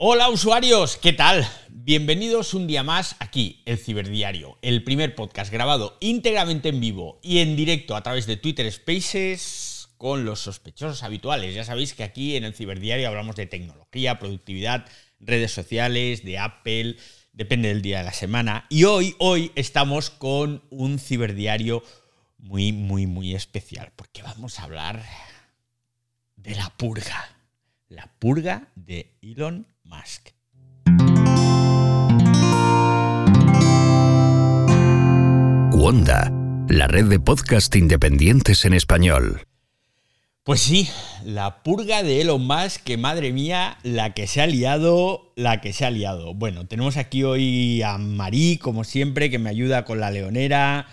Hola usuarios, ¿qué tal? Bienvenidos un día más aquí, el Ciberdiario, el primer podcast grabado íntegramente en vivo y en directo a través de Twitter Spaces con los sospechosos habituales. Ya sabéis que aquí en el Ciberdiario hablamos de tecnología, productividad, redes sociales, de Apple, depende del día de la semana. Y hoy, hoy estamos con un Ciberdiario muy, muy, muy especial, porque vamos a hablar de la purga. La purga de Elon Musk. Wanda, la red de podcast independientes en español. Pues sí, la purga de Elon Musk, que madre mía, la que se ha liado, la que se ha liado. Bueno, tenemos aquí hoy a Marí, como siempre, que me ayuda con la leonera.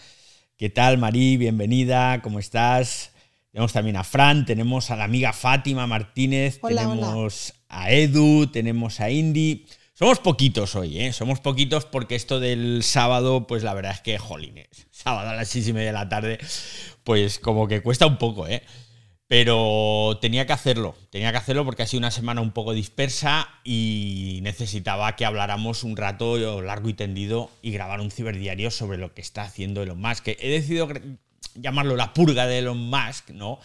¿Qué tal, Marí? Bienvenida, ¿cómo estás? Tenemos también a Fran, tenemos a la amiga Fátima Martínez, tenemos a Edu, tenemos a Indy. Somos poquitos hoy, ¿eh? Somos poquitos porque esto del sábado, pues la verdad es que, jolines, sábado a las seis y media de la tarde, pues como que cuesta un poco, ¿eh? Pero tenía que hacerlo, tenía que hacerlo porque ha sido una semana un poco dispersa y necesitaba que habláramos un rato largo y tendido y grabar un ciberdiario sobre lo que está haciendo Elon Musk. He decidido llamarlo la purga de Elon Musk, ¿no?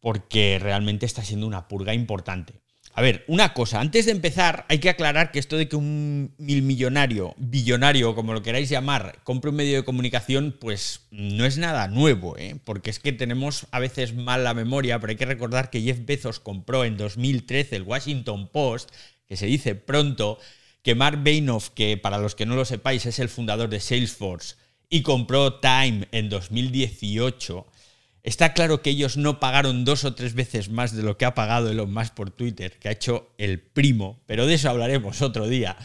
Porque realmente está siendo una purga importante. A ver, una cosa, antes de empezar, hay que aclarar que esto de que un mil millonario, billonario, como lo queráis llamar, compre un medio de comunicación, pues no es nada nuevo, ¿eh? porque es que tenemos a veces mal la memoria, pero hay que recordar que Jeff Bezos compró en 2013 el Washington Post, que se dice pronto, que Mark Bainoff, que para los que no lo sepáis es el fundador de Salesforce, y compró Time en 2018, está claro que ellos no pagaron dos o tres veces más de lo que ha pagado Elon Musk por Twitter, que ha hecho el primo, pero de eso hablaremos otro día.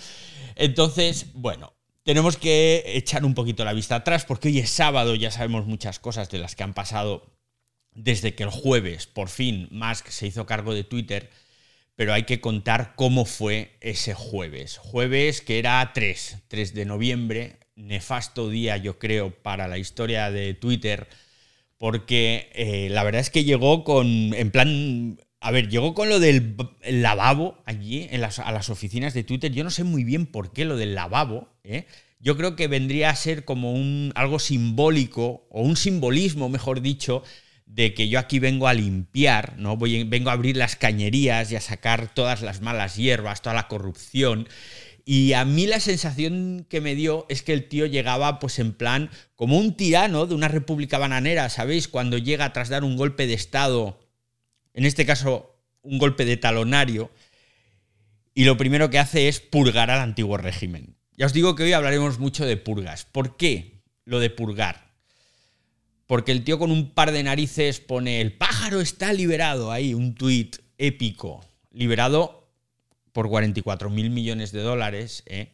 Entonces, bueno, tenemos que echar un poquito la vista atrás porque hoy es sábado, ya sabemos muchas cosas de las que han pasado desde que el jueves, por fin, Musk se hizo cargo de Twitter, pero hay que contar cómo fue ese jueves. Jueves que era 3, 3 de noviembre, nefasto día, yo creo, para la historia de Twitter, porque eh, la verdad es que llegó con, en plan, a ver, llegó con lo del lavabo allí, en las, a las oficinas de Twitter. Yo no sé muy bien por qué lo del lavabo, ¿eh? Yo creo que vendría a ser como un, algo simbólico, o un simbolismo, mejor dicho, de que yo aquí vengo a limpiar, ¿no? Voy, vengo a abrir las cañerías y a sacar todas las malas hierbas, toda la corrupción. Y a mí la sensación que me dio es que el tío llegaba pues en plan como un tirano de una república bananera, ¿sabéis? Cuando llega tras dar un golpe de Estado, en este caso un golpe de talonario, y lo primero que hace es purgar al antiguo régimen. Ya os digo que hoy hablaremos mucho de purgas. ¿Por qué lo de purgar? Porque el tío con un par de narices pone el pájaro está liberado ahí, un tuit épico, liberado por 44 mil millones de dólares, ¿eh?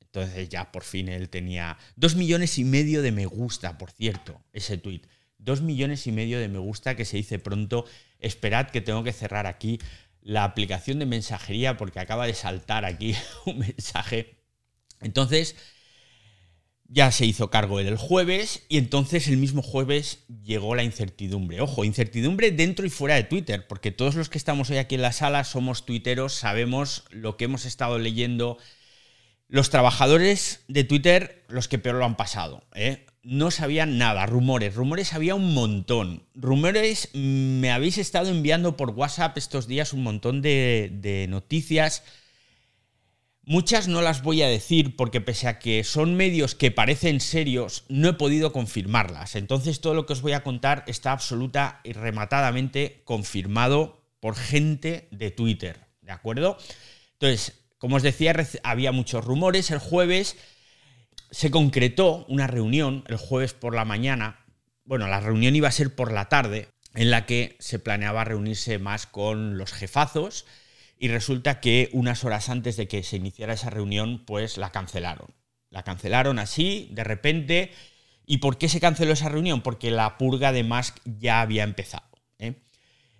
entonces ya por fin él tenía dos millones y medio de me gusta, por cierto, ese tweet. Dos millones y medio de me gusta que se dice pronto. Esperad que tengo que cerrar aquí la aplicación de mensajería porque acaba de saltar aquí un mensaje. Entonces, ya se hizo cargo el jueves y entonces el mismo jueves llegó la incertidumbre. Ojo, incertidumbre dentro y fuera de Twitter, porque todos los que estamos hoy aquí en la sala somos tuiteros, sabemos lo que hemos estado leyendo. Los trabajadores de Twitter, los que peor lo han pasado, ¿eh? no sabían nada, rumores, rumores había un montón. Rumores, mm, me habéis estado enviando por WhatsApp estos días un montón de, de noticias Muchas no las voy a decir porque pese a que son medios que parecen serios, no he podido confirmarlas. Entonces todo lo que os voy a contar está absoluta y rematadamente confirmado por gente de Twitter, ¿de acuerdo? Entonces, como os decía, había muchos rumores. El jueves se concretó una reunión, el jueves por la mañana. Bueno, la reunión iba a ser por la tarde, en la que se planeaba reunirse más con los jefazos y resulta que unas horas antes de que se iniciara esa reunión, pues la cancelaron. La cancelaron así, de repente. ¿Y por qué se canceló esa reunión? Porque la purga de Musk ya había empezado. ¿eh?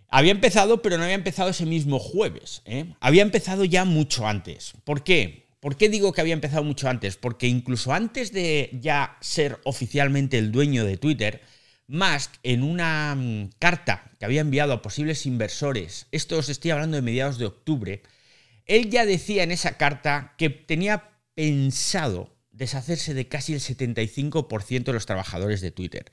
Había empezado, pero no había empezado ese mismo jueves. ¿eh? Había empezado ya mucho antes. ¿Por qué? ¿Por qué digo que había empezado mucho antes? Porque incluso antes de ya ser oficialmente el dueño de Twitter, Musk en una mm, carta que había enviado a posibles inversores, esto os estoy hablando de mediados de octubre, Él ya decía en esa carta que tenía pensado deshacerse de casi el 75% de los trabajadores de Twitter.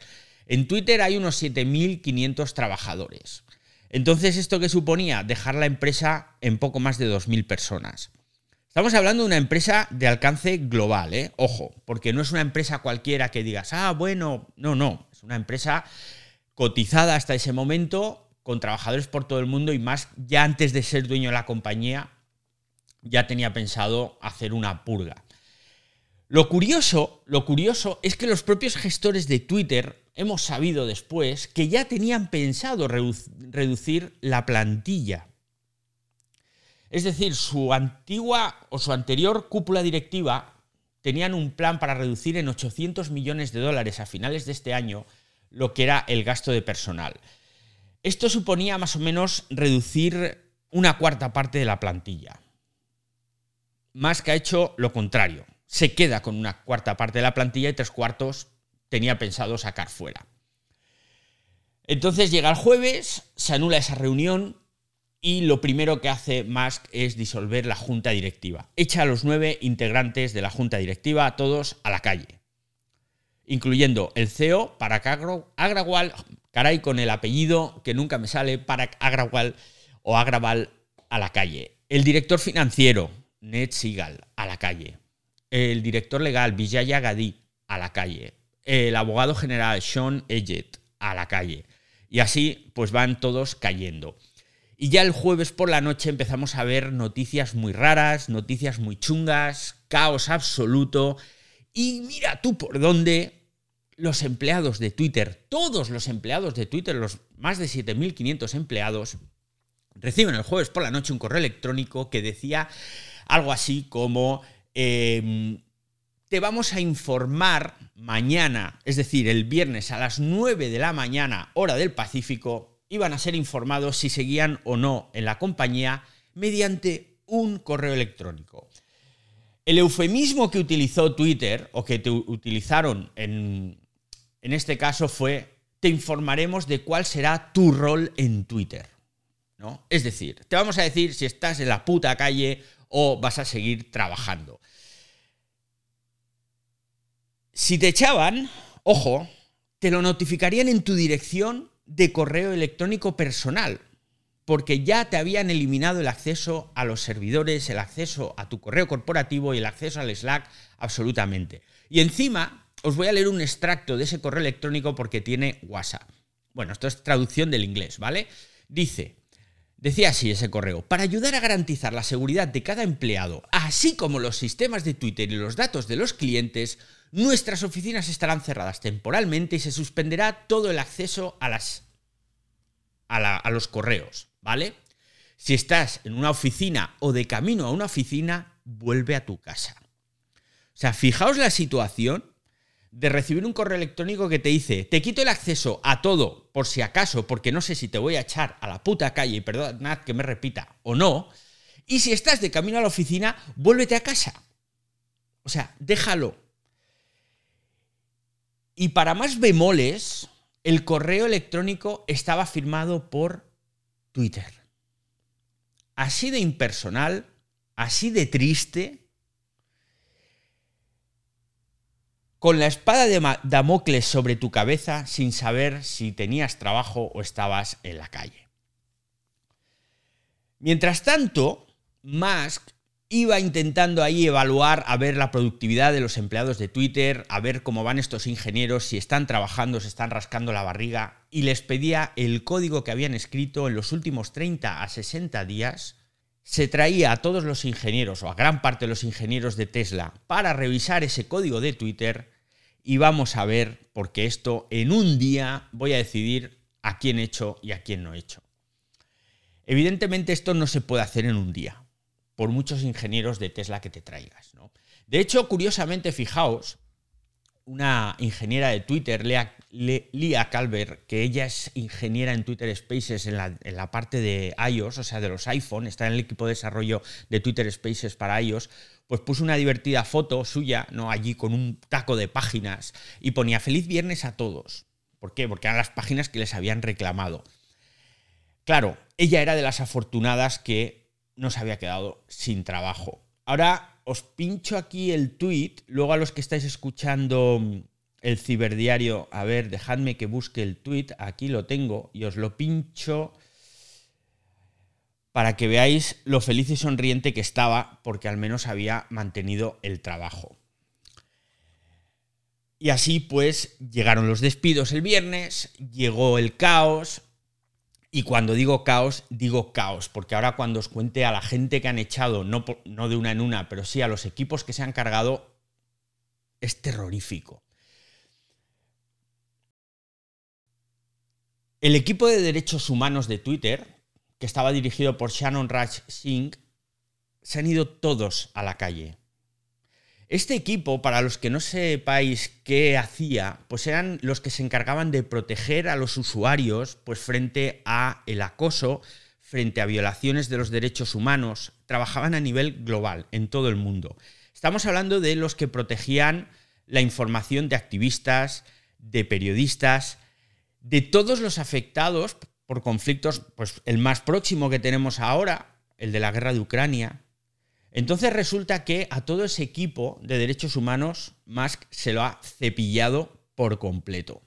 En Twitter hay unos 7.500 trabajadores. Entonces, ¿esto qué suponía? Dejar la empresa en poco más de 2.000 personas. Estamos hablando de una empresa de alcance global, ¿eh? Ojo, porque no es una empresa cualquiera que digas, ah, bueno, no, no, es una empresa cotizada hasta ese momento, con trabajadores por todo el mundo y más, ya antes de ser dueño de la compañía, ya tenía pensado hacer una purga. Lo curioso, lo curioso es que los propios gestores de Twitter hemos sabido después que ya tenían pensado reducir la plantilla es decir, su antigua o su anterior cúpula directiva tenían un plan para reducir en 800 millones de dólares a finales de este año lo que era el gasto de personal. Esto suponía más o menos reducir una cuarta parte de la plantilla. Más que ha hecho lo contrario. Se queda con una cuarta parte de la plantilla y tres cuartos tenía pensado sacar fuera. Entonces llega el jueves, se anula esa reunión, y lo primero que hace Musk es disolver la junta directiva. Echa a los nueve integrantes de la junta directiva, a todos a la calle, incluyendo el CEO, para Agrawal, caray con el apellido que nunca me sale, para Agrawal o Agrawal a la calle. El director financiero, Ned Seagal, a la calle. El director legal, Vijaya Gadi, a la calle. El abogado general, Sean Eggett, a la calle. Y así, pues van todos cayendo. Y ya el jueves por la noche empezamos a ver noticias muy raras, noticias muy chungas, caos absoluto. Y mira tú por dónde los empleados de Twitter, todos los empleados de Twitter, los más de 7.500 empleados, reciben el jueves por la noche un correo electrónico que decía algo así como... Em, te vamos a informar mañana, es decir, el viernes a las 9 de la mañana, hora del Pacífico, iban a ser informados si seguían o no en la compañía mediante un correo electrónico. El eufemismo que utilizó Twitter, o que utilizaron en, en este caso, fue te informaremos de cuál será tu rol en Twitter. ¿no? Es decir, te vamos a decir si estás en la puta calle o vas a seguir trabajando. Si te echaban, ojo, te lo notificarían en tu dirección de correo electrónico personal, porque ya te habían eliminado el acceso a los servidores, el acceso a tu correo corporativo y el acceso al Slack absolutamente. Y encima os voy a leer un extracto de ese correo electrónico porque tiene WhatsApp. Bueno, esto es traducción del inglés, ¿vale? Dice, decía así ese correo, para ayudar a garantizar la seguridad de cada empleado, así como los sistemas de Twitter y los datos de los clientes, nuestras oficinas estarán cerradas temporalmente y se suspenderá todo el acceso a, las, a, los correos, ¿vale? Si estás en una oficina o de camino a una oficina, vuelve a tu casa. O sea, fijaos la situación de recibir un correo electrónico que te dice, te quito el acceso a todo por si acaso, porque no sé si te voy a echar a la puta calle, y perdonad que me repita, o no, y si estás de camino a la oficina, vuélvete a casa. O sea, déjalo, y para más bemoles, el correo electrónico estaba firmado por Twitter. Así de impersonal, así de triste, con la espada de Damocles sobre tu cabeza sin saber si tenías trabajo o estabas en la calle. Mientras tanto, Musk iba intentando ahí evaluar a ver la productividad de los empleados de Twitter, a ver cómo van estos ingenieros, si están trabajando, si están rascando la barriga, y les pedía el código que habían escrito en los últimos 30 a 60 días. Se traía a todos los ingenieros o a gran parte de los ingenieros de Tesla para revisar ese código de Twitter y vamos a ver, porque esto en un día voy a decidir a quién he hecho y a quién no he hecho. Evidentemente esto no se puede hacer en un día por muchos ingenieros de Tesla que te traigas. De hecho, curiosamente, fijaos, una ingeniera de Twitter, Lia Calver, que ella es ingeniera en Twitter Spaces en la, parte de iOS, o sea, de los iPhone, está en el equipo de desarrollo de Twitter Spaces para iOS, pues puso una divertida foto suya, ¿no? Allí con un taco de páginas y ponía feliz viernes a todos. ¿Por qué? Porque eran las páginas que les habían reclamado. Claro, ella era de las afortunadas que no se había quedado sin trabajo. Ahora os pincho aquí el tweet, luego a los que estáis escuchando mm, el ciberdiario, a ver, dejadme que busque el tweet, aquí lo tengo y os lo pincho para que veáis lo feliz y sonriente que estaba porque al menos había mantenido el trabajo. Y así pues llegaron los despidos el viernes, llegó el caos, y cuando digo caos, digo caos, porque ahora cuando os cuente a la gente que han echado, no, no de una en una, pero sí a los equipos que se han cargado, es terrorífico. El equipo de derechos humanos de Twitter, que estaba dirigido por Shannon Raj Singh, se han ido todos a la calle. Este equipo, para los que no sepáis qué hacía, pues eran los que se encargaban de proteger a los usuarios pues frente a el acoso, frente a violaciones de los derechos humanos, trabajaban a nivel global en todo el mundo. Estamos hablando de los que protegían la información de activistas, de periodistas, de todos los afectados por conflictos, pues el más próximo que tenemos ahora, el de la guerra de Ucrania, entonces resulta que a todo ese equipo de derechos humanos Musk se lo ha cepillado por completo.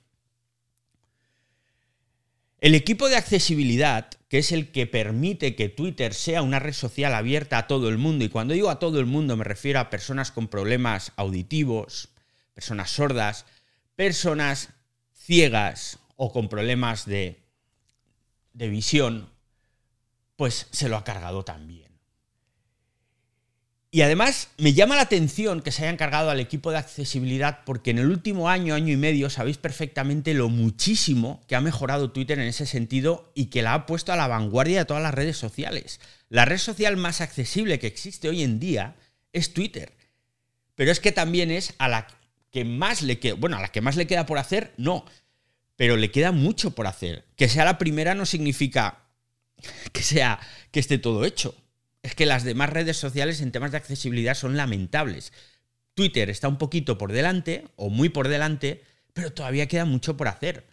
El equipo de accesibilidad, que es el que permite que Twitter sea una red social abierta a todo el mundo, y cuando digo a todo el mundo me refiero a personas con problemas auditivos, personas sordas, personas ciegas o con problemas de, de visión, pues se lo ha cargado también. Y además me llama la atención que se haya encargado al equipo de accesibilidad porque en el último año, año y medio, sabéis perfectamente lo muchísimo que ha mejorado Twitter en ese sentido y que la ha puesto a la vanguardia de todas las redes sociales. La red social más accesible que existe hoy en día es Twitter. Pero es que también es a la que más le queda, bueno, a la que más le queda por hacer, no, pero le queda mucho por hacer. Que sea la primera no significa que sea que esté todo hecho es que las demás redes sociales en temas de accesibilidad son lamentables. Twitter está un poquito por delante, o muy por delante, pero todavía queda mucho por hacer.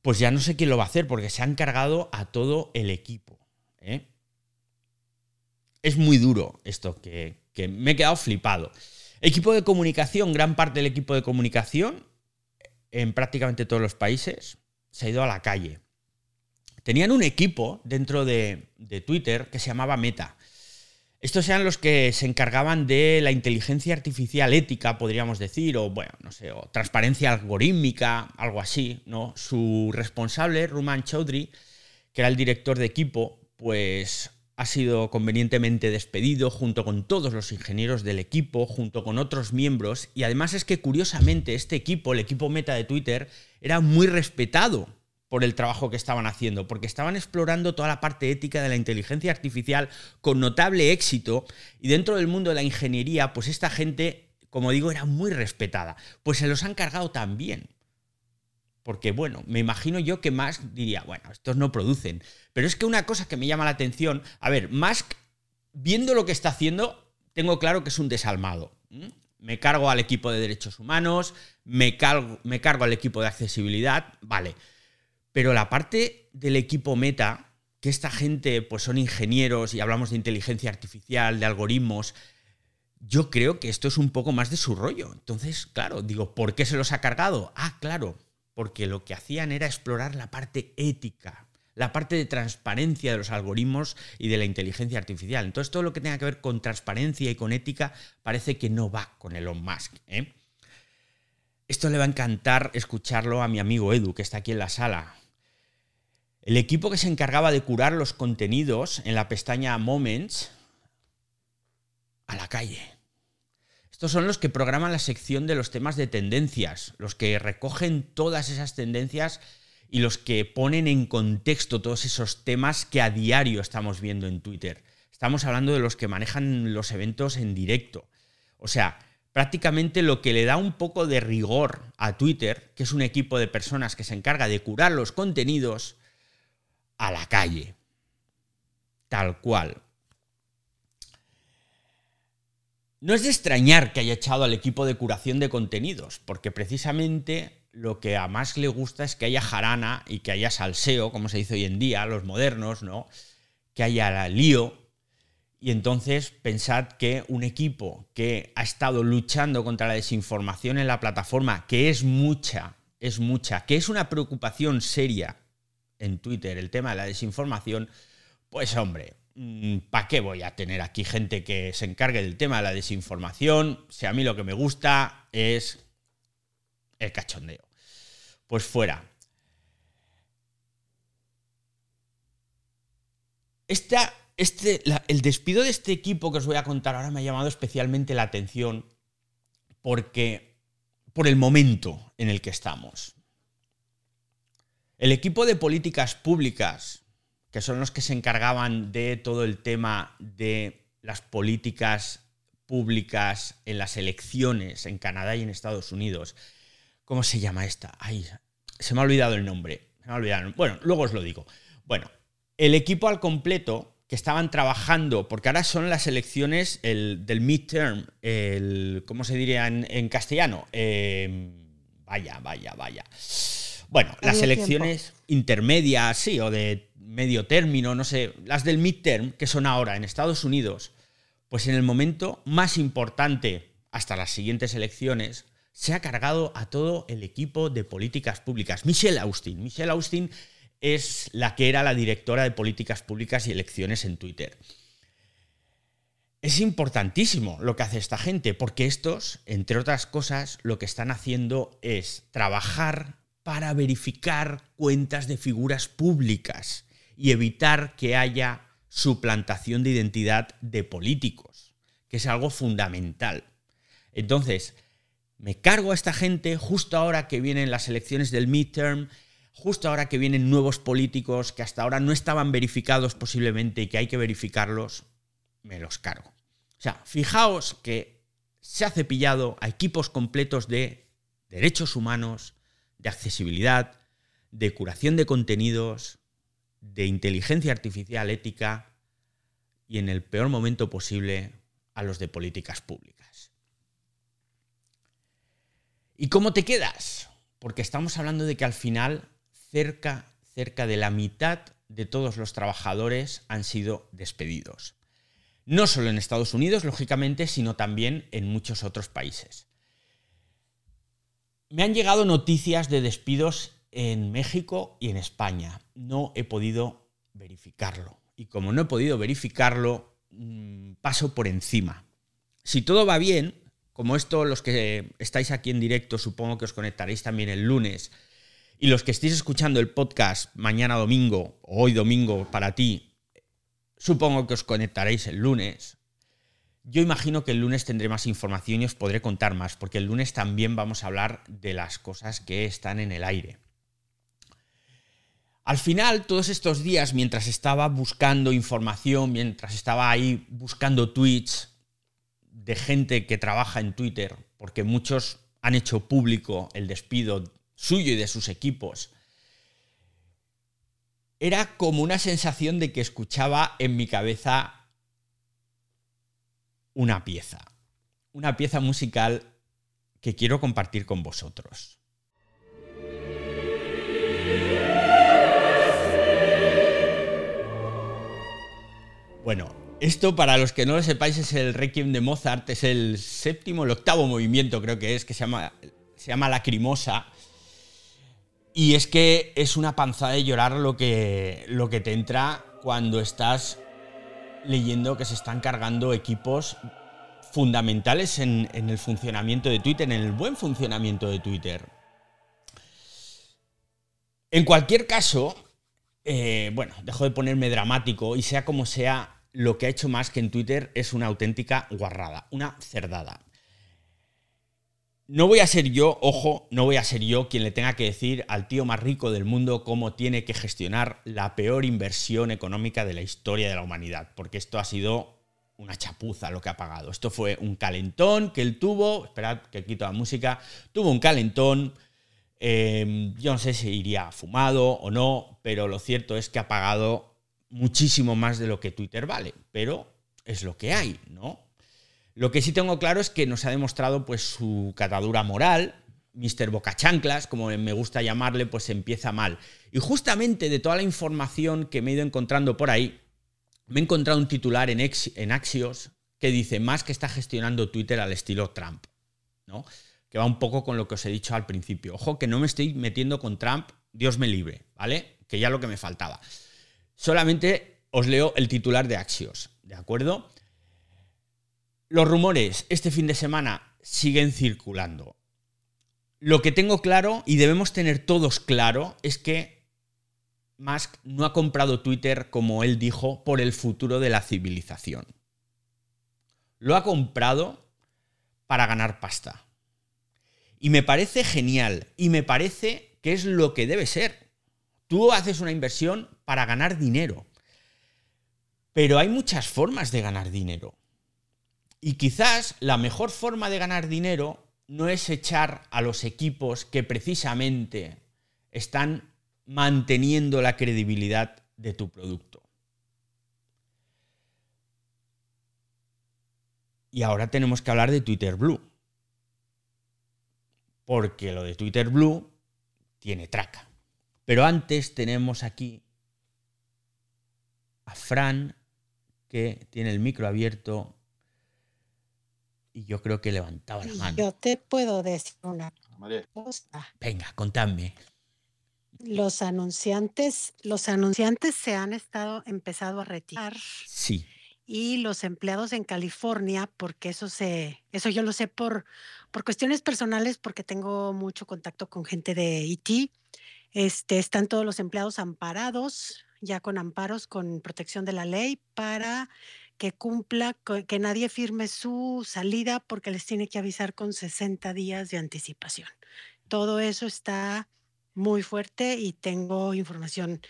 Pues ya no sé quién lo va a hacer, porque se han cargado a todo el equipo. ¿eh? Es muy duro esto, que, que me he quedado flipado. Equipo de comunicación, gran parte del equipo de comunicación, en prácticamente todos los países, se ha ido a la calle tenían un equipo dentro de, Twitter que se llamaba Meta. Estos eran los que se encargaban de la inteligencia artificial ética, podríamos decir, o bueno, no sé, o transparencia algorítmica, algo así, ¿no? Su responsable, Ruman Chaudhry, que era el director de equipo, pues ha sido convenientemente despedido junto con todos los ingenieros del equipo, junto con otros miembros, y además es que curiosamente este equipo, el equipo meta de Twitter, era muy respetado por el trabajo que estaban haciendo, porque estaban explorando toda la parte ética de la inteligencia artificial con notable éxito y dentro del mundo de la ingeniería, pues esta gente, como digo, era muy respetada. Pues se los han cargado también. Porque bueno, me imagino yo que Musk diría, bueno, estos no producen. Pero es que una cosa que me llama la atención, a ver, Musk, viendo lo que está haciendo, tengo claro que es un desalmado. Me cargo al equipo de derechos humanos, me cargo, me cargo al equipo de accesibilidad, vale. Pero la parte del equipo meta, que esta gente pues son ingenieros y hablamos de inteligencia artificial, de algoritmos, yo creo que esto es un poco más de su rollo. Entonces, claro, digo, ¿por qué se los ha cargado? Ah, claro, porque lo que hacían era explorar la parte ética, la parte de transparencia de los algoritmos y de la inteligencia artificial. Entonces, todo lo que tenga que ver con transparencia y con ética parece que no va con Elon Musk. ¿eh? Esto le va a encantar escucharlo a mi amigo Edu, que está aquí en la sala. El equipo que se encargaba de curar los contenidos en la pestaña Moments a la calle. Estos son los que programan la sección de los temas de tendencias, los que recogen todas esas tendencias y los que ponen en contexto todos esos temas que a diario estamos viendo en Twitter. Estamos hablando de los que manejan los eventos en directo. O sea, prácticamente lo que le da un poco de rigor a Twitter, que es un equipo de personas que se encarga de curar los contenidos, a la calle. Tal cual. No es de extrañar que haya echado al equipo de curación de contenidos, porque precisamente lo que a más le gusta es que haya jarana y que haya salseo, como se dice hoy en día, los modernos, ¿no? Que haya lío. Y entonces pensad que un equipo que ha estado luchando contra la desinformación en la plataforma, que es mucha, es mucha, que es una preocupación seria en Twitter el tema de la desinformación, pues hombre, ¿para qué voy a tener aquí gente que se encargue del tema de la desinformación? Si a mí lo que me gusta es el cachondeo. Pues fuera. Este, el despido de este equipo que os voy a contar ahora me ha llamado especialmente la atención porque por el momento en el que estamos. El equipo de políticas públicas, que son los que se encargaban de todo el tema de las políticas públicas en las elecciones en Canadá y en Estados Unidos. ¿Cómo se llama esta? Ay, se me ha olvidado el nombre. Se me ha olvidado. Bueno, luego os lo digo. Bueno, el equipo al completo que estaban trabajando, porque ahora son las elecciones el, del midterm, el, ¿cómo se diría en, castellano? Em, vaya, vaya, vaya. Bueno, las elecciones intermedias, sí, o de medio término, no sé, las del midterm, que son ahora en Estados Unidos, pues en el momento más importante hasta las siguientes elecciones, se ha cargado a todo el equipo de políticas públicas. Michelle Austin. Michelle Austin es la que era la directora de políticas públicas y elecciones en Twitter. Es importantísimo lo que hace esta gente, porque estos, entre otras cosas, lo que están haciendo es trabajar para verificar cuentas de figuras públicas y evitar que haya suplantación de identidad de políticos, que es algo fundamental. Entonces, me cargo a esta gente justo ahora que vienen las elecciones del midterm justo ahora que vienen nuevos políticos que hasta ahora no estaban verificados posiblemente y que hay que verificarlos, me los cargo. O sea, fijaos que se ha cepillado a equipos completos de derechos humanos, de accesibilidad, de curación de contenidos, de inteligencia artificial ética y en el peor momento posible a los de políticas públicas. ¿Y cómo te quedas? Porque estamos hablando de que al final cerca, cerca de la mitad de todos los trabajadores han sido despedidos. No solo en Estados Unidos, lógicamente, sino también en muchos otros países. Me han llegado noticias de despidos en México y en España. No he podido verificarlo. Y como no he podido verificarlo, mm, paso por encima. Si todo va bien, como esto los que estáis aquí en directo, supongo que os conectaréis también el lunes, y los que estéis escuchando el podcast mañana domingo, o hoy domingo para ti, supongo que os conectaréis el lunes. Yo imagino que el lunes tendré más información y os podré contar más, porque el lunes también vamos a hablar de las cosas que están en el aire. Al final, todos estos días, mientras estaba buscando información, mientras estaba ahí buscando tweets de gente que trabaja en Twitter, porque muchos han hecho público el despido suyo y de sus equipos. Era como una sensación de que escuchaba en mi cabeza una pieza, una pieza musical que quiero compartir con vosotros. Bueno, esto para los que no lo sepáis es el Requiem de Mozart, es el séptimo, el octavo movimiento creo que es, que se llama, se llama Lacrimosa y es que es una panzada de llorar lo que, lo que te entra cuando estás leyendo que se están cargando equipos fundamentales en, el funcionamiento de Twitter, en el buen funcionamiento de Twitter. En cualquier caso, eh, bueno, dejo de ponerme dramático y sea como sea, lo que ha hecho más que en Twitter es una auténtica guarrada, una cerdada. No voy a ser yo, ojo, no voy a ser yo quien le tenga que decir al tío más rico del mundo cómo tiene que gestionar la peor inversión económica de la historia de la humanidad, porque esto ha sido una chapuza lo que ha pagado. Esto fue un calentón que él tuvo, esperad que quito la música, tuvo un calentón, em, yo no sé si iría fumado o no, pero lo cierto es que ha pagado muchísimo más de lo que Twitter vale, pero es lo que hay, ¿no? Lo que sí tengo claro es que nos ha demostrado pues su catadura moral, Mr. Bocachanclas, como me gusta llamarle, pues empieza mal. Y justamente de toda la información que me he ido encontrando por ahí, me he encontrado un titular en, en Axios que dice más que está gestionando Twitter al estilo Trump, ¿no? Que va un poco con lo que os he dicho al principio. Ojo que no me estoy metiendo con Trump, Dios me libre, ¿vale? Que ya lo que me faltaba. Solamente os leo el titular de Axios, ¿de acuerdo? Los rumores este fin de semana siguen circulando. Lo que tengo claro y debemos tener todos claro es que Musk no ha comprado Twitter, como él dijo, por el futuro de la civilización. Lo ha comprado para ganar pasta. Y me parece genial y me parece que es lo que debe ser. Tú haces una inversión para ganar dinero. Pero hay muchas formas de ganar dinero. Y quizás la mejor forma de ganar dinero no es echar a los equipos que precisamente están manteniendo la credibilidad de tu producto. Y ahora tenemos que hablar de Twitter Blue. Porque lo de Twitter Blue tiene traca. Pero antes tenemos aquí a Fran, que tiene el micro abierto y yo creo que levantaba la mano. Yo te puedo decir una cosa. Venga, contadme. Los anunciantes, los anunciantes se han estado empezado a retirar. Sí. Y los empleados en California, porque eso se, eso yo lo sé por, por cuestiones personales, porque tengo mucho contacto con gente de IT. Este, están todos los empleados amparados, ya con amparos, con protección de la ley, para que cumpla, que nadie firme su salida porque les tiene que avisar con 60 días de anticipación. Todo eso está muy fuerte y tengo información.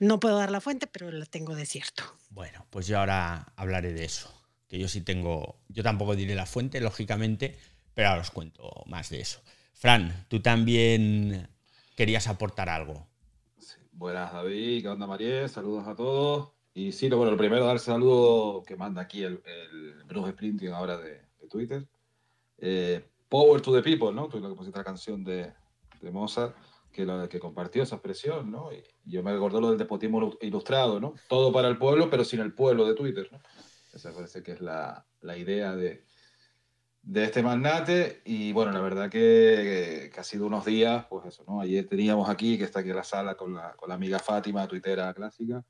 No puedo dar la fuente, pero la tengo de cierto. Bueno, pues yo ahora hablaré de eso. Que yo sí tengo. Yo tampoco diré la fuente, lógicamente, pero ahora os cuento más de eso. Fran, tú también querías aportar algo. Buenas, David. ¿Qué onda, María? Saludos a todos. Y sí, bueno, lo primero, dar saludo que manda aquí el, el Bruce Sprinting ahora de, Twitter. Eh, Power to the People, ¿no? Tú lo que pusiste la canción de, de Mozart, que, lo, que compartió esa expresión, ¿no? Y, yo me recordó lo del despotismo ilustrado, ¿no? Todo para el pueblo, pero sin el pueblo de Twitter, ¿no? Esa parece que es la, la idea de, de este magnate y bueno, la verdad que, que, ha sido unos días, pues eso, ¿no? Ayer teníamos aquí, que está aquí en la sala con la, con la amiga Fátima, tuitera clásica,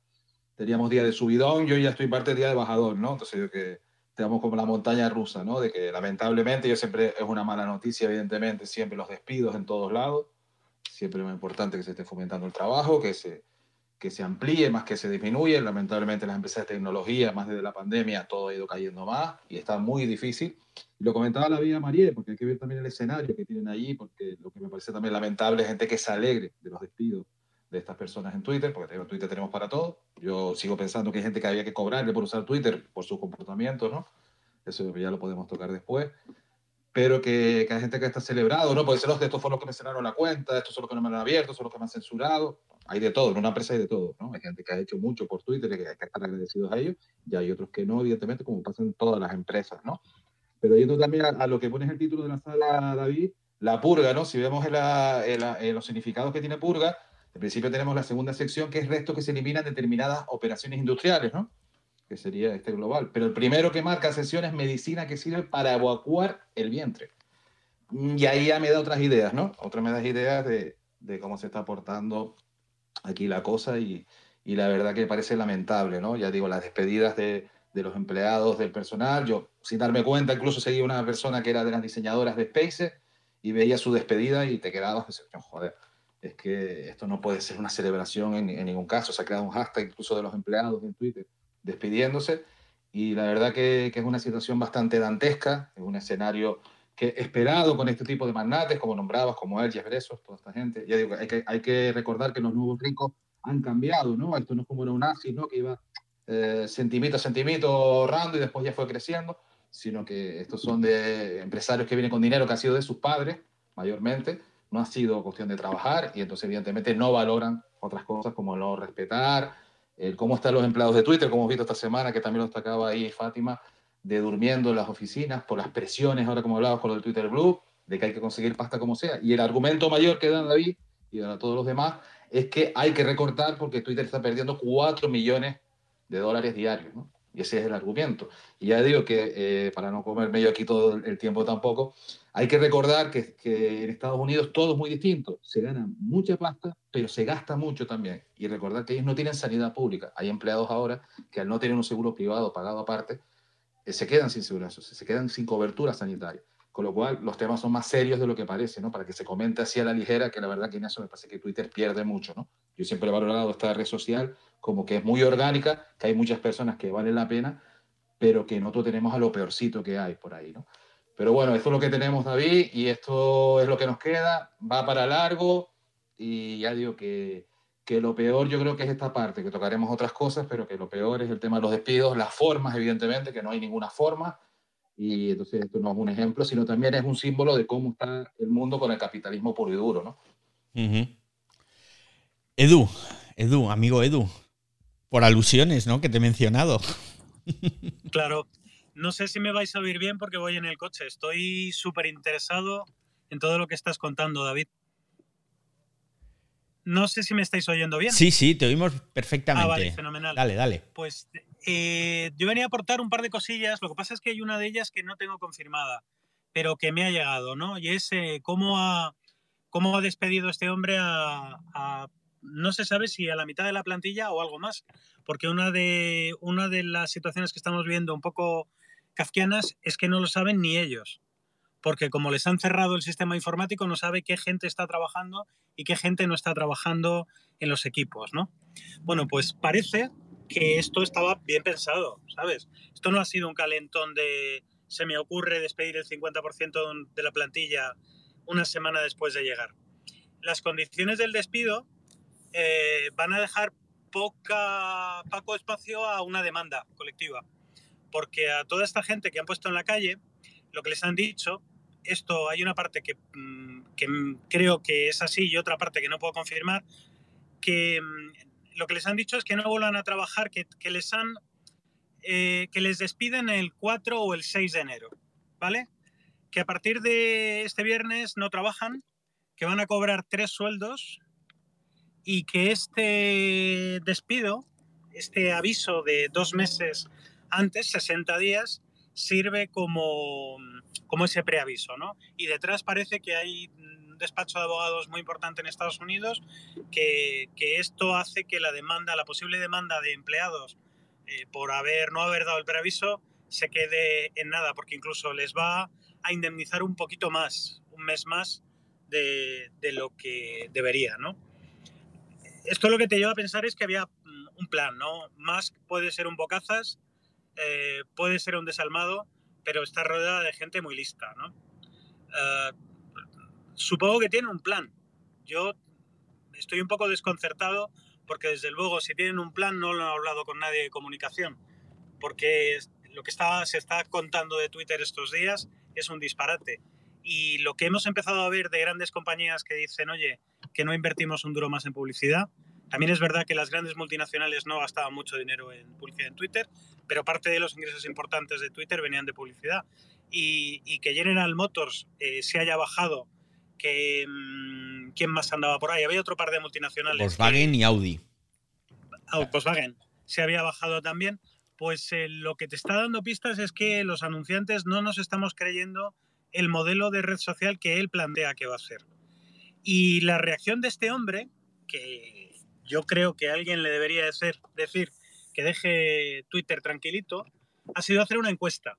teníamos día de subidón, yo ya estoy parte del día de bajador, ¿no? Entonces yo que tenemos como la montaña rusa, ¿no? De que lamentablemente yo siempre, es una mala noticia, evidentemente, siempre los despidos en todos lados, siempre es muy importante que se esté fomentando el trabajo, que se, que se amplíe más que se disminuye, lamentablemente las empresas de tecnología, más desde la pandemia, todo ha ido cayendo más y está muy difícil. Lo comentaba la vida María, porque hay que ver también el escenario que tienen allí, porque lo que me parece también lamentable es gente que se alegre de los despidos de estas personas en Twitter, porque en Twitter tenemos para todo. Yo sigo pensando que hay gente que había que cobrarle por usar Twitter por su comportamiento, ¿no? Eso ya lo podemos tocar después. Pero que, que hay gente que está celebrado, ¿no? Puede ser los de estos fueron los que me cerraron la cuenta, estos son los que no me han abierto, son los que me han censurado. Hay de todo, en una empresa hay de todo, ¿no? Hay gente que ha hecho mucho por Twitter y que hay que estar agradecidos a ellos, y hay otros que no, evidentemente, como pasa en todas las empresas, ¿no? Pero yendo también a, a lo que pones el título de la sala, David, la purga, ¿no? Si vemos en, la, los significados que tiene purga, en principio tenemos la segunda sección, que es resto que se eliminan determinadas operaciones industriales, ¿no? Que sería este global. Pero el primero que marca sección es medicina que sirve para evacuar el vientre. Y ahí ya me da otras ideas, ¿no? Otras me da ideas de, de cómo se está aportando aquí la cosa y, y, la verdad que parece lamentable, ¿no? Ya digo, las despedidas de, de, los empleados, del personal. Yo, sin darme cuenta, incluso seguía una persona que era de las diseñadoras de Space y veía su despedida y te quedabas, joder, es que esto no puede ser una celebración en, ningún caso. Se ha creado un hashtag incluso de los empleados en Twitter despidiéndose y la verdad que, es una situación bastante dantesca, es un escenario que esperado con este tipo de magnates, como nombrabas, como él, Jeff Bezos, toda esta gente. Hay que, recordar que los nuevos ricos han cambiado, ¿no? Esto no es como era un nazi, ¿no? Que iba eh, centimito a centimito ahorrando y después ya fue creciendo, sino que estos son de empresarios que vienen con dinero que ha sido de sus padres, mayormente, no ha sido cuestión de trabajar y entonces evidentemente no valoran otras cosas como no respetar, el cómo están los empleados de Twitter, como hemos visto esta semana, que también lo destacaba ahí Fátima, de durmiendo en las oficinas por las presiones, ahora como hablabas con del Twitter Blue, de que hay que conseguir pasta como sea. Y el argumento mayor que dan David y a todos los demás es que hay que recortar porque Twitter está perdiendo 4 millones de dólares diarios. Y ese es el argumento. Y ya digo que, eh, para no comer medio aquí todo el tiempo tampoco, hay que recordar que, que, en Estados Unidos todo es muy distinto. Se gana mucha pasta, pero se gasta mucho también. Y recordar que ellos no tienen sanidad pública. Hay empleados ahora que al no tener un seguro privado pagado aparte, eh, se quedan sin seguridad se quedan sin cobertura sanitaria. Con lo cual, los temas son más serios de lo que parece, ¿no? Para que se comente así a la ligera, que la verdad que en eso me parece que Twitter pierde mucho, ¿no? Yo siempre he valorado esta red social como que es muy orgánica, que hay muchas personas que valen la pena, pero que nosotros tenemos a lo peorcito que hay por ahí, ¿no? Pero bueno, esto es lo que tenemos, David, y esto es lo que nos queda. Va para largo y ya digo que, que lo peor yo creo que es esta parte, que tocaremos otras cosas, pero que lo peor es el tema de los despidos, las formas, evidentemente, que no hay ninguna forma y entonces esto no es un ejemplo, sino también es un símbolo de cómo está el mundo con el capitalismo puro y duro, ¿no? Edu, Edu, amigo Edu, por alusiones, ¿no? Que te he mencionado. Claro, no sé si me vais a oír bien porque voy en el coche. Estoy súper interesado en todo lo que estás contando, David. No sé si me estáis oyendo bien. Sí, sí, te oímos perfectamente. Ah, vale, fenomenal. Dale, dale. Pues eh, yo venía a aportar un par de cosillas. Lo que pasa es que hay una de ellas que no tengo confirmada, pero que me ha llegado, ¿no? Y es eh, cómo, ha, cómo ha despedido este hombre a, no se sabe si a la mitad de la plantilla o algo más, porque una de, una de las situaciones que estamos viendo un poco kafkianas es que no lo saben ni ellos porque como les han cerrado el sistema informático, no sabe qué gente está trabajando y qué gente no está trabajando en los equipos, ¿no? Bueno, pues parece que esto estaba bien pensado, ¿sabes? Esto no ha sido un calentón de se me ocurre despedir el 50% de la plantilla una semana después de llegar. Las condiciones del despido eh, van a dejar poco espacio a una demanda colectiva, porque a toda esta gente que han puesto en la calle, lo que les han dicho esto hay una parte que, mm, creo que es así y otra parte que no puedo confirmar, que mm, lo que les han dicho es que no vuelvan a trabajar, que, que les han eh, que les despiden el 4 o el 6 de enero, ¿vale? Que a partir de este viernes no trabajan, que van a cobrar tres sueldos y que este despido, este aviso de dos meses antes, 60 días, sirve como, como ese preaviso, ¿no? Y detrás parece que hay un despacho de abogados muy importante en Estados Unidos que, que esto hace que la demanda, la posible demanda de empleados eh, por haber, no haber dado el preaviso se quede en nada, porque incluso les va a indemnizar un poquito más, un mes más de, de lo que debería, ¿no? Esto lo que te lleva a pensar es que había mm, un plan, ¿no? Más puede ser un bocazas eh, puede ser un desalmado, pero está rodeada de gente muy lista, ¿no? Eh, supongo que tiene un plan. Yo estoy un poco desconcertado porque desde luego si tienen un plan no lo han hablado con nadie de comunicación, porque lo que está, se está contando de Twitter estos días es un disparate. Y lo que hemos empezado a ver de grandes compañías que dicen, oye, que no invertimos un duro más en publicidad, también es verdad que las grandes multinacionales no gastaban mucho dinero en publicidad en Twitter, pero parte de los ingresos importantes de Twitter venían de publicidad. Y, que General Motors eh, se haya bajado, que mm, ¿quién más andaba por ahí? Había otro par de multinacionales. Volkswagen y Audi. Volkswagen se había bajado también. Pues eh, lo que te está dando pistas es que los anunciantes no nos estamos creyendo el modelo de red social que él plantea que va a ser. Y la reacción de este hombre, que yo creo que alguien le debería decir, decir que deje Twitter tranquilito, ha sido hacer una encuesta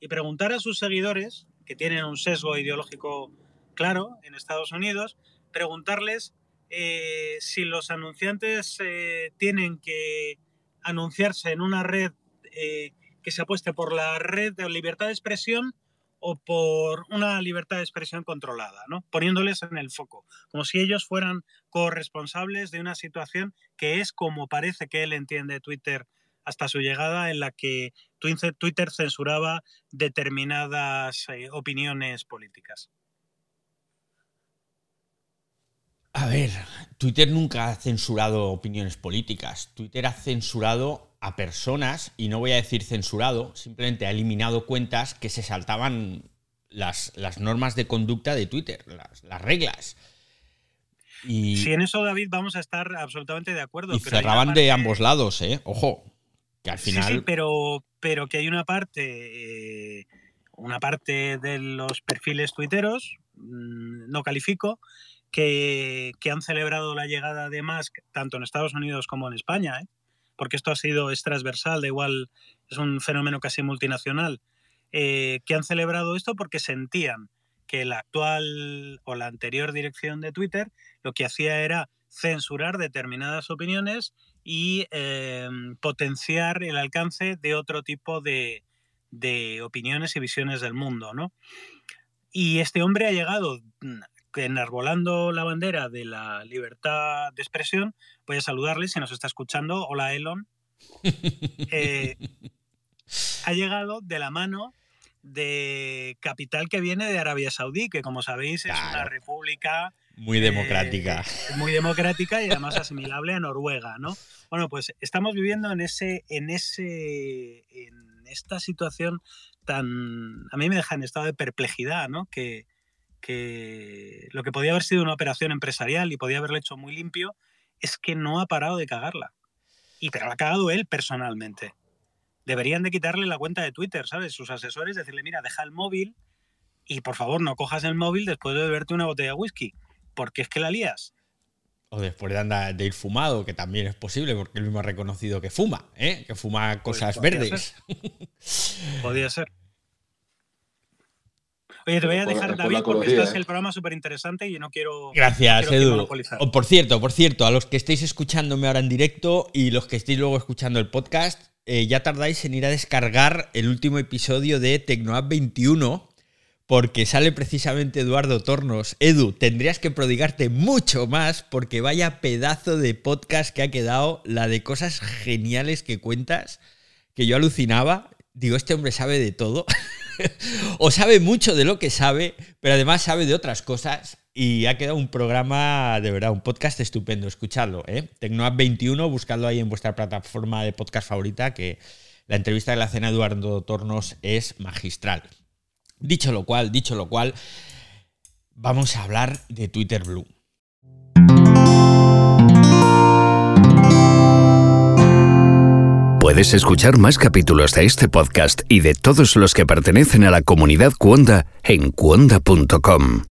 y preguntar a sus seguidores, que tienen un sesgo ideológico claro en Estados Unidos, preguntarles eh, si los anunciantes eh, tienen que anunciarse en una red eh, que se apueste por la red de libertad de expresión o por una libertad de expresión controlada, ¿no? poniéndoles en el foco, como si ellos fueran corresponsables de una situación que es como parece que él entiende Twitter hasta su llegada, en la que Twitter censuraba determinadas eh, opiniones políticas. A ver, Twitter nunca ha censurado opiniones políticas. Twitter ha censurado a personas, y no voy a decir censurado, simplemente ha eliminado cuentas que se saltaban las, las normas de conducta de Twitter, las, reglas. Y, sí, en eso, David, vamos a estar absolutamente de acuerdo. Y cerraban de ambos lados, ¿eh? Ojo. Que al final. Sí, sí, pero, pero que hay una parte, eh, una parte de los perfiles tuiteros, mm, no califico, que, que, han celebrado la llegada de Musk tanto en Estados Unidos como en España, ¿eh? porque esto ha sido es transversal, da igual, es un fenómeno casi multinacional, eh, que han celebrado esto porque sentían que la actual o la anterior dirección de Twitter lo que hacía era censurar determinadas opiniones y eh, potenciar el alcance de otro tipo de, de, opiniones y visiones del mundo. ¿no? Y este hombre ha llegado mm, enarbolando la bandera de la libertad de expresión. Voy a saludarle si nos está escuchando. Hola, Elon. Eh, ha llegado de la mano de capital que viene de Arabia Saudí, que como sabéis es claro. una república muy democrática. Eh, muy democrática y además asimilable a Noruega, ¿no? Bueno, pues estamos viviendo en ese, en ese, en esta situación tan, a mí me deja en estado de perplejidad, ¿no? Que, que lo que podía haber sido una operación empresarial y podía haberlo hecho muy limpio, es que no ha parado de cagarla. Y pero la ha cagado él personalmente. Deberían de quitarle la cuenta de Twitter, ¿sabes? Sus asesores, decirle, mira, deja el móvil y por favor no cojas el móvil después de beberte una botella de whisky porque es que la lías. O después de andar de ir fumado, que también es posible, porque él mismo ha reconocido que fuma, ¿eh? que fuma cosas pues verdes. Ser. podría ser. Oye, te voy a dejar, David, porque este es el programa súper interesante y no quiero. Gracias, quiero Edu. O, por cierto, por cierto, a los que estéis escuchándome ahora en directo y los que estéis luego escuchando el podcast, eh, ya tardáis en ir a descargar el último episodio de Tecnoapp 21 porque sale precisamente Eduardo Tornos. Edu, tendrías que prodigarte mucho más porque vaya pedazo de podcast que ha quedado, la de cosas geniales que cuentas, que yo alucinaba. Digo, este hombre sabe de todo, o sabe mucho de lo que sabe, pero además sabe de otras cosas. Y ha quedado un programa, de verdad, un podcast estupendo. Escuchadlo, ¿eh? Tecnoapp 21, buscadlo ahí en vuestra plataforma de podcast favorita, que la entrevista de la cena Eduardo Tornos es magistral. Dicho lo cual, dicho lo cual, vamos a hablar de Twitter Blue. Puedes escuchar más capítulos de este podcast y de todos los que pertenecen a la comunidad Cuonda en cuonda.com.